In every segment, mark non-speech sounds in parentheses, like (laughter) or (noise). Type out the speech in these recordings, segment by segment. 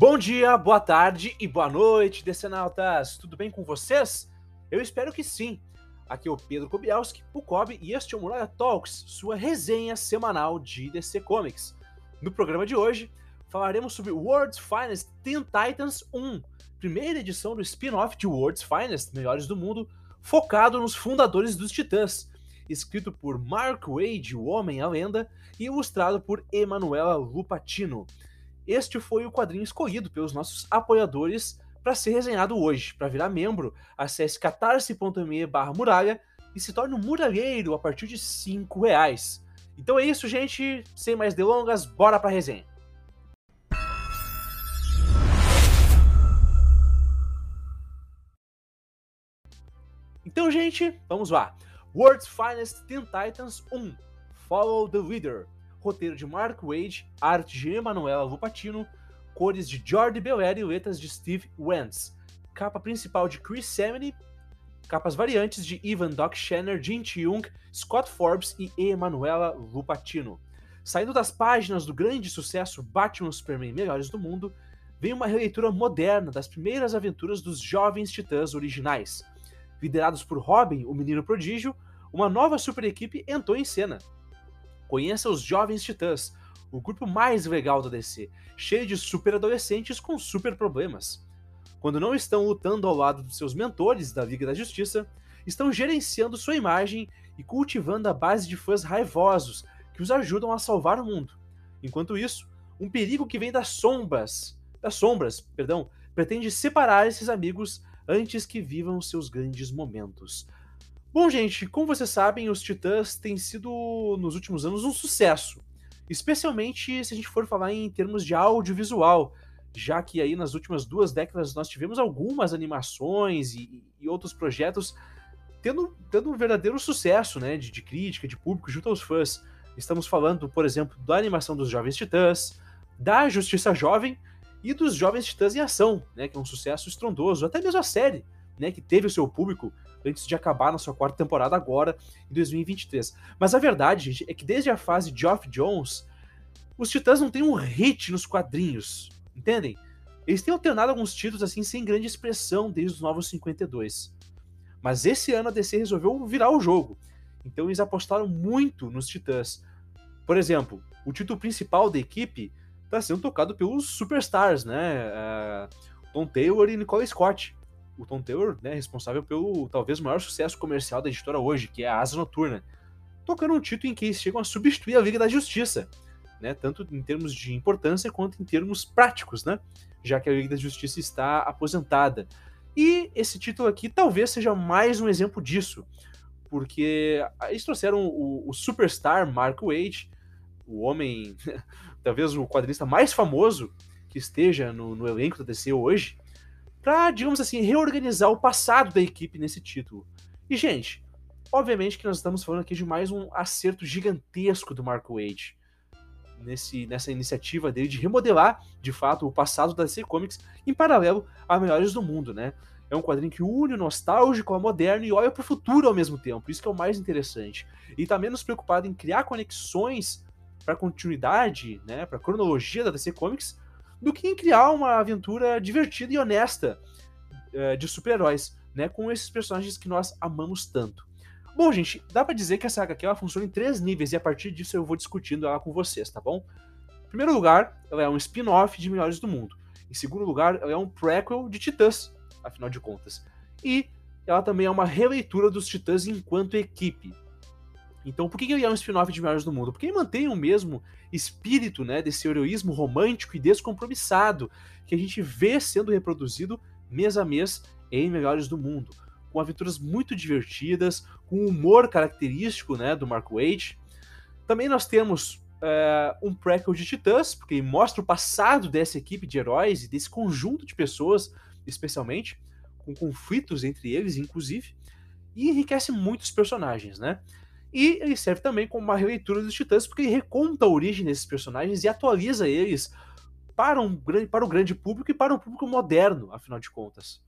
Bom dia, boa tarde e boa noite, decenautas! Tudo bem com vocês? Eu espero que sim. Aqui é o Pedro Kobielski, o Kobe, e este é o Muralha Talks, sua resenha semanal de DC Comics. No programa de hoje, falaremos sobre World's Finest Teen Titans 1, primeira edição do spin-off de World's Finest, Melhores do Mundo, focado nos fundadores dos Titãs, escrito por Mark Wade, o Homem a Lenda, e ilustrado por Emanuela Lupatino. Este foi o quadrinho escolhido pelos nossos apoiadores para ser resenhado hoje. Para virar membro, acesse catarse.me barra muralha e se torne um muralheiro a partir de 5 reais. Então é isso, gente. Sem mais delongas, bora para a resenha. Então, gente, vamos lá. World's Finest Teen Titans 1 Follow the Leader. Roteiro de Mark Wade, arte de Emanuela Lupatino, cores de Jordi Belair e letras de Steve Wentz. Capa principal de Chris Samney, capas variantes de Ivan Doc Schenner, Jin Young, Scott Forbes e Emanuela Lupatino. Saindo das páginas do grande sucesso Batman Superman Melhores do Mundo, vem uma releitura moderna das primeiras aventuras dos jovens titãs originais. Liderados por Robin, o menino prodígio, uma nova super equipe entrou em cena. Conheça os Jovens Titãs, o grupo mais legal da DC, cheio de super adolescentes com super problemas. Quando não estão lutando ao lado dos seus mentores da Liga da Justiça, estão gerenciando sua imagem e cultivando a base de fãs raivosos que os ajudam a salvar o mundo. Enquanto isso, um perigo que vem das sombras, das sombras, perdão, pretende separar esses amigos antes que vivam seus grandes momentos. Bom, gente, como vocês sabem, os Titãs têm sido, nos últimos anos, um sucesso. Especialmente se a gente for falar em termos de audiovisual, já que aí nas últimas duas décadas nós tivemos algumas animações e, e outros projetos tendo, tendo um verdadeiro sucesso, né, de, de, crítica, de público junto aos fãs. Estamos falando, por exemplo, da animação dos Jovens Titãs, da Justiça Jovem e dos Jovens Titãs em Ação, né, que é um sucesso estrondoso, até mesmo a série, né, que teve o seu público antes de acabar na sua quarta temporada agora, em 2023. Mas a verdade, gente, é que desde a fase Geoff Jones, os Titãs não têm um hit nos quadrinhos, entendem? Eles têm alternado alguns títulos assim sem grande expressão desde os Novos 52. Mas esse ano a DC resolveu virar o jogo. Então eles apostaram muito nos Titãs. Por exemplo, o título principal da equipe está sendo tocado pelos superstars, né? Uh, Tom Taylor e Nicole Scott. O Tom Taylor, né, responsável pelo talvez maior sucesso comercial da editora hoje, que é a Asa Noturna. Tocando um título em que eles chegam a substituir a Liga da Justiça, né? Tanto em termos de importância quanto em termos práticos, né? Já que a Liga da Justiça está aposentada. E esse título aqui talvez seja mais um exemplo disso, porque eles trouxeram o, o superstar Mark Wade, o homem (laughs) talvez o quadrinista mais famoso que esteja no, no elenco da DC hoje, para, digamos assim, reorganizar o passado da equipe nesse título. E, gente, obviamente que nós estamos falando aqui de mais um acerto gigantesco do Mark Wade nesse, nessa iniciativa dele de remodelar, de fato, o passado da DC Comics em paralelo a Melhores do Mundo, né? É um quadrinho que une o nostálgico ao moderno e olha para o futuro ao mesmo tempo. Isso que é o mais interessante. E está menos preocupado em criar conexões para continuidade, né, para cronologia da DC Comics, do que em criar uma aventura divertida e honesta uh, de super-heróis, né, com esses personagens que nós amamos tanto. Bom, gente, dá para dizer que essa HQ ela funciona em três níveis e a partir disso eu vou discutindo ela com vocês, tá bom? Em primeiro lugar, ela é um spin-off de Melhores do Mundo. Em segundo lugar, ela é um prequel de Titãs, afinal de contas. E ela também é uma releitura dos Titãs enquanto equipe. Então, por que ele é um spin-off de Melhores do Mundo? Porque ele mantém o mesmo espírito né, desse heroísmo romântico e descompromissado que a gente vê sendo reproduzido mês a mês em Melhores do Mundo. Com aventuras muito divertidas, com humor característico né, do Mark Wade. Também nós temos é, um prequel de Titãs, porque mostra o passado dessa equipe de heróis e desse conjunto de pessoas, especialmente, com conflitos entre eles, inclusive, e enriquece muitos personagens, né? E ele serve também como uma releitura dos Titãs, porque ele reconta a origem desses personagens e atualiza eles para, um, para o grande público e para um público moderno, afinal de contas.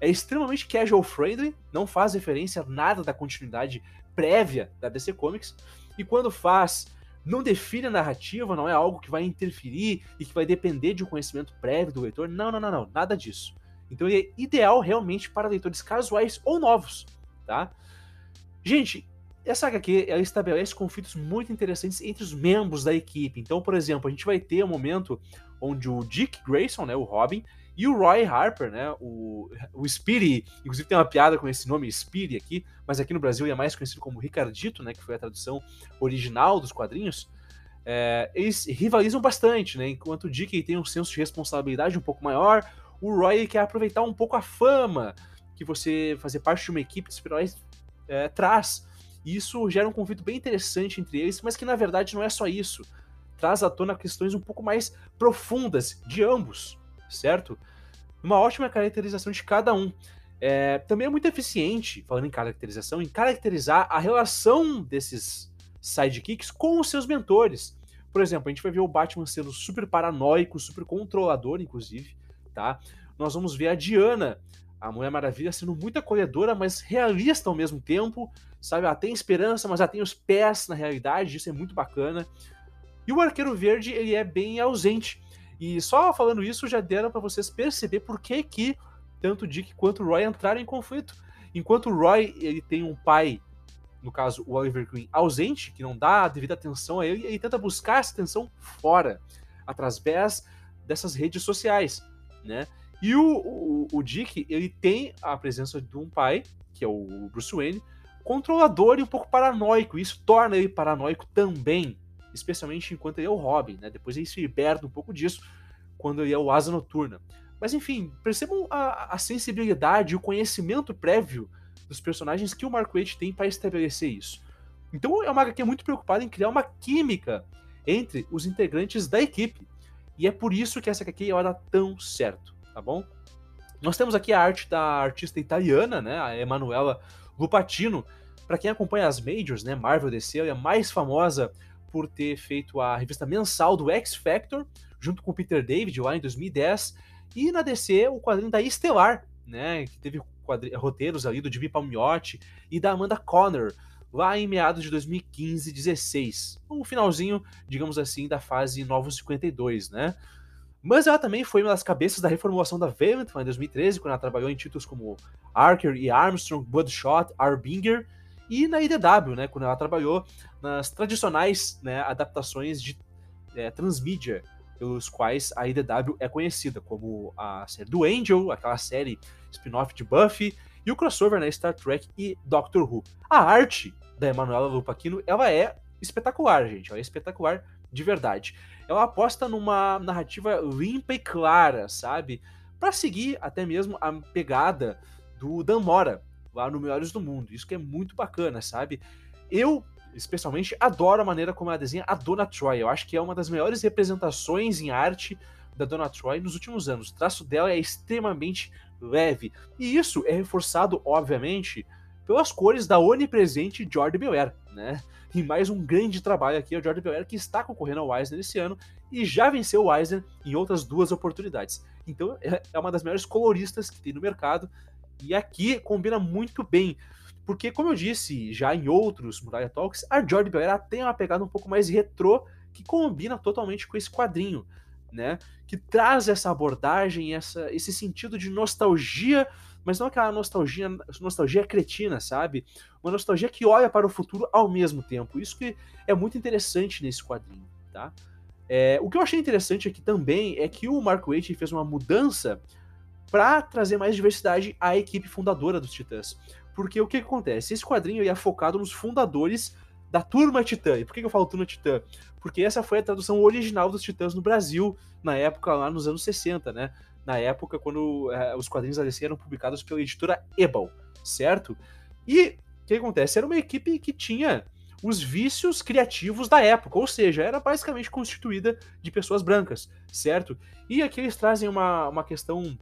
É extremamente casual friendly, não faz referência a nada da continuidade prévia da DC Comics, e quando faz, não define a narrativa, não é algo que vai interferir e que vai depender de um conhecimento prévio do leitor. Não, não, não, não, nada disso. Então ele é ideal realmente para leitores casuais ou novos, tá? Gente, essa HQ ela estabelece conflitos muito interessantes entre os membros da equipe. Então, por exemplo, a gente vai ter um momento onde o Dick Grayson, né, o Robin, e o Roy Harper, né, o, o Speedy, inclusive tem uma piada com esse nome Speedy aqui, mas aqui no Brasil ele é mais conhecido como Ricardito, né, que foi a tradução original dos quadrinhos. É, eles rivalizam bastante, né, enquanto o Dick tem um senso de responsabilidade um pouco maior, o Roy quer aproveitar um pouco a fama que você fazer parte de uma equipe de super-heróis é, traz. E isso gera um conflito bem interessante entre eles, mas que na verdade não é só isso. Traz à tona questões um pouco mais profundas de ambos, certo? Uma ótima caracterização de cada um. É, também é muito eficiente, falando em caracterização, em caracterizar a relação desses sidekicks com os seus mentores. Por exemplo, a gente vai ver o Batman sendo super paranoico, super controlador, inclusive, tá? Nós vamos ver a Diana, a Mulher Maravilha, sendo muito acolhedora, mas realista ao mesmo tempo, sabe? Ela tem esperança, mas ela tem os pés na realidade, isso é muito bacana. E o Arqueiro Verde, ele é bem ausente. E só falando isso, já deram para vocês perceber por que que tanto Dick quanto Roy entraram em conflito. Enquanto o Roy, ele tem um pai, no caso o Oliver Queen, ausente, que não dá a devida atenção a ele, ele tenta buscar essa atenção fora, através dessas redes sociais, né? E o, o, o Dick, ele tem a presença de um pai, que é o Bruce Wayne, controlador e um pouco paranoico. Isso torna ele paranoico também, especialmente enquanto ele é o Robin, né? Depois ele se liberta um pouco disso quando ele é o Asa Noturna. Mas enfim, percebam a, a sensibilidade e o conhecimento prévio dos personagens que o Mark Waid tem para estabelecer isso. Então é uma HQ muito preocupada em criar uma química entre os integrantes da equipe. E é por isso que essa HQ vai dar tão certo, tá bom? Nós temos aqui a arte da artista italiana, né, a Emanuela Lupatino. Para quem acompanha as majors, né, Marvel DC, ela é mais famosa por ter feito a revista mensal do X Factor, junto com o Peter David lá em 2010, e na DC o quadrinho da Estelar, né, que teve roteiros ali do Jimmy Palmiotti e da Amanda Connor, lá em meados de 2015 16, um finalzinho, digamos assim, da fase Novos 52, né? Mas ela também foi uma das cabeças da reformulação da Valiant em 2013, quando ela trabalhou em títulos como Archer e Armstrong, Bloodshot, Arbinger, e na IDW, né, quando ela trabalhou nas tradicionais né, adaptações de é, transmídia, pelos quais a IDW é conhecida, como a série do Angel, aquela série spin-off de Buffy, e o crossover na né, Star Trek e Doctor Who. A arte da Emanuela Lupaquino, ela é espetacular, gente, ela é espetacular de verdade. Ela aposta numa narrativa limpa e clara, sabe? Para seguir até mesmo a pegada do Dan Mora, lá no Melhores do Mundo. Isso que é muito bacana, sabe? Eu, especialmente, adoro a maneira como ela desenha a Dona Troy. Eu acho que é uma das melhores representações em arte da Dona Troy nos últimos anos. O traço dela é extremamente leve. E isso é reforçado, obviamente, pelas cores da onipresente Jordi Belair, né? (laughs) E mais um grande trabalho aqui, o Jordi Belair, que está concorrendo ao Eisner esse ano e já venceu o Eisner em outras duas oportunidades. Então é, é uma das melhores coloristas que tem no mercado e aqui combina muito bem. Porque, como eu disse já em outros Muralha Talks, a Jordi Belair tem uma pegada um pouco mais retrô que combina totalmente com esse quadrinho, né? Que traz essa abordagem, essa, esse sentido de nostalgia mas não aquela nostalgia, nostalgia cretina, sabe? Uma nostalgia que olha para o futuro ao mesmo tempo. Isso que é muito interessante nesse quadrinho, tá? É, o que eu achei interessante aqui também é que o Mark Waid fez uma mudança para trazer mais diversidade à equipe fundadora dos Titãs. Porque o que, que acontece? Esse quadrinho é focado nos fundadores da Turma Titã. E por que eu falo Turma Titã? Porque essa foi a tradução original dos Titãs no Brasil, na época, lá nos anos 60, né? Na época quando é, os quadrinhos da DC eram publicados pela editora Ebal, certo? E o que acontece? Era uma equipe que tinha os vícios criativos da época, ou seja, era basicamente constituída de pessoas brancas, certo? E aqui eles trazem uma, uma questão.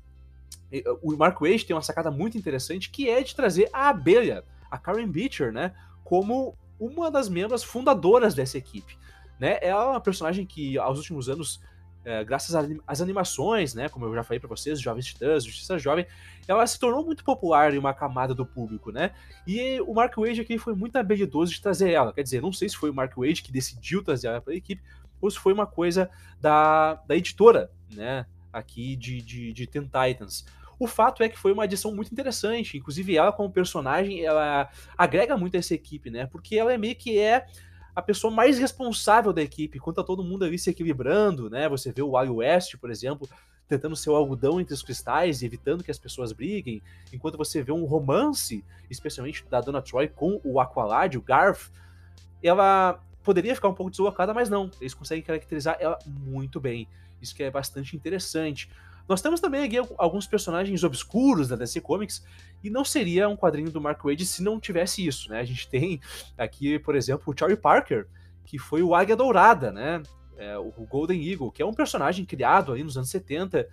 O Mark Waid tem uma sacada muito interessante que é de trazer a abelha, a Karen Beecher, né, como uma das membros fundadoras dessa equipe. Né? Ela é uma personagem que aos últimos anos é, graças às animações, né, como eu já falei para vocês, Jovens Titãs, Justiça Jovem, ela se tornou muito popular em uma camada do público, né? E o Mark Wade aqui foi muito habilidoso de trazer ela. Quer dizer, não sei se foi o Mark Wade que decidiu trazer ela para a equipe, ou se foi uma coisa da, da editora, né, aqui de, de, de Teen Titans. O fato é que foi uma adição muito interessante, inclusive ela como personagem, ela agrega muito a essa equipe, né? Porque ela é meio que é a pessoa mais responsável da equipe, enquanto tá todo mundo ali se equilibrando, né? Você vê o Wally West, por exemplo, tentando ser o algodão entre os cristais e evitando que as pessoas briguem, enquanto você vê um romance, especialmente da Dona Troy com o Aqualad, o Garth, ela poderia ficar um pouco deslocada, mas não, eles conseguem caracterizar ela muito bem. Isso que é bastante interessante. Nós temos também aqui alguns personagens obscuros da DC Comics, e não seria um quadrinho do Mark Wade se não tivesse isso, né? A gente (laughs) tem aqui, por exemplo, o Charlie Parker, que foi o Águia Dourada, né? É, o Golden Eagle, que é um personagem criado aí nos anos 70,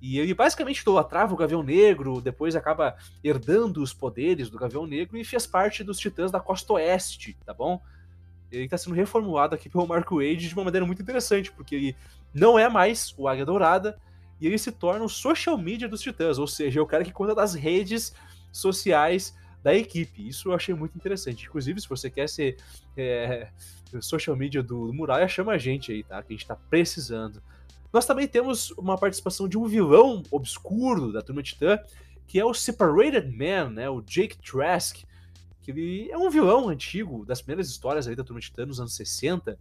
e ele basicamente idolatrava o Gavião Negro, depois acaba herdando os poderes do Gavião Negro e fez parte dos Titãs da Costa Oeste, tá bom? Ele está sendo reformulado aqui pelo Mark Wade de uma maneira muito interessante, porque ele não é mais o Águia Dourada, e ele se torna o social media dos Titãs, ou seja, é o cara que conta das redes sociais da equipe. Isso eu achei muito interessante. Inclusive, se você quer ser é, social media do, do Muralha, chama a gente aí, tá? Que a gente tá precisando. Nós também temos uma participação de um vilão obscuro da Turma Titã, que é o Separated Man, né? O Jake Trask, que ele é um vilão antigo das primeiras histórias aí da Turma Titã nos anos 60,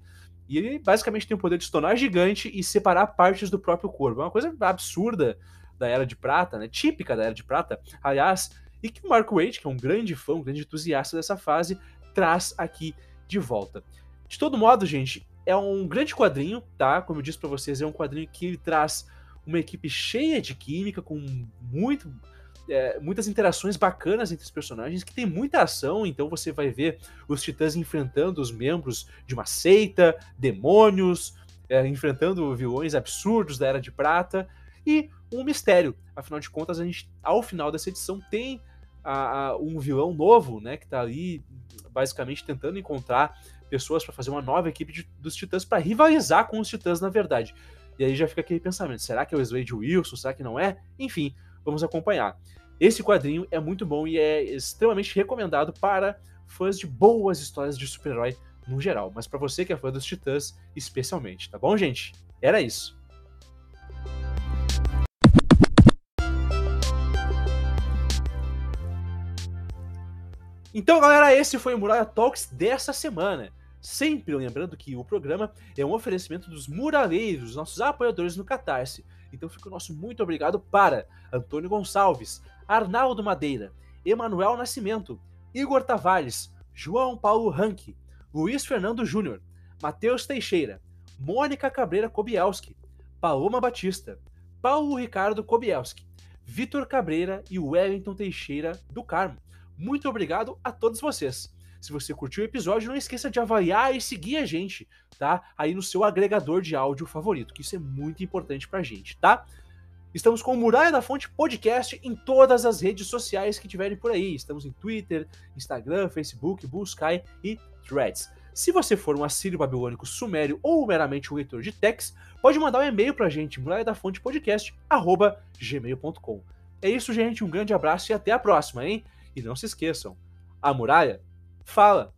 e ele basicamente tem o poder de se tornar gigante e separar partes do próprio corpo. É uma coisa absurda da Era de Prata, né? Típica da Era de Prata, aliás, e que o Mark Waid, que é um grande fã, um grande entusiasta dessa fase, traz aqui de volta. De todo modo, gente, é um grande quadrinho, tá? Como eu disse para vocês, é um quadrinho que ele traz uma equipe cheia de química, com muito é, muitas interações bacanas entre os personagens, que tem muita ação, então você vai ver os titãs enfrentando os membros de uma seita, demônios, é, enfrentando vilões absurdos da Era de Prata, e um mistério. Afinal de contas, a gente, ao final dessa edição, tem a, a, um vilão novo, né, que tá ali basicamente tentando encontrar pessoas para fazer uma nova equipe de, dos Titãs para rivalizar com os Titãs, na verdade. E aí já fica aquele pensamento: será que é o Slade Wilson? Será que não é? Enfim, vamos acompanhar. Esse quadrinho é muito bom e é extremamente recomendado para fãs de boas histórias de super-herói no geral, mas para você que é fã dos Titãs especialmente, tá bom, gente? Era isso. Então, galera, esse foi o Muralha Talks dessa semana. Sempre lembrando que o programa é um oferecimento dos muraleiros, nossos apoiadores no Catarse. Então fica o nosso muito obrigado para Antônio Gonçalves, Arnaldo Madeira, Emanuel Nascimento, Igor Tavares, João Paulo Ranque, Luiz Fernando Júnior, Matheus Teixeira, Mônica Cabreira Kobielski, Paloma Batista, Paulo Ricardo Kobielski, Vitor Cabreira e Wellington Teixeira do Carmo. Muito obrigado a todos vocês. Se você curtiu o episódio, não esqueça de avaliar e seguir a gente, tá? Aí no seu agregador de áudio favorito, que isso é muito importante pra gente, tá? Estamos com o Muralha da Fonte Podcast em todas as redes sociais que tiverem por aí. Estamos em Twitter, Instagram, Facebook, Buscai e Threads. Se você for um assírio babilônico sumério ou meramente um leitor de text, pode mandar um e-mail pra gente, muralha da fonte podcast, arroba gmail.com. É isso, gente. Um grande abraço e até a próxima, hein? E não se esqueçam, a muralha fala.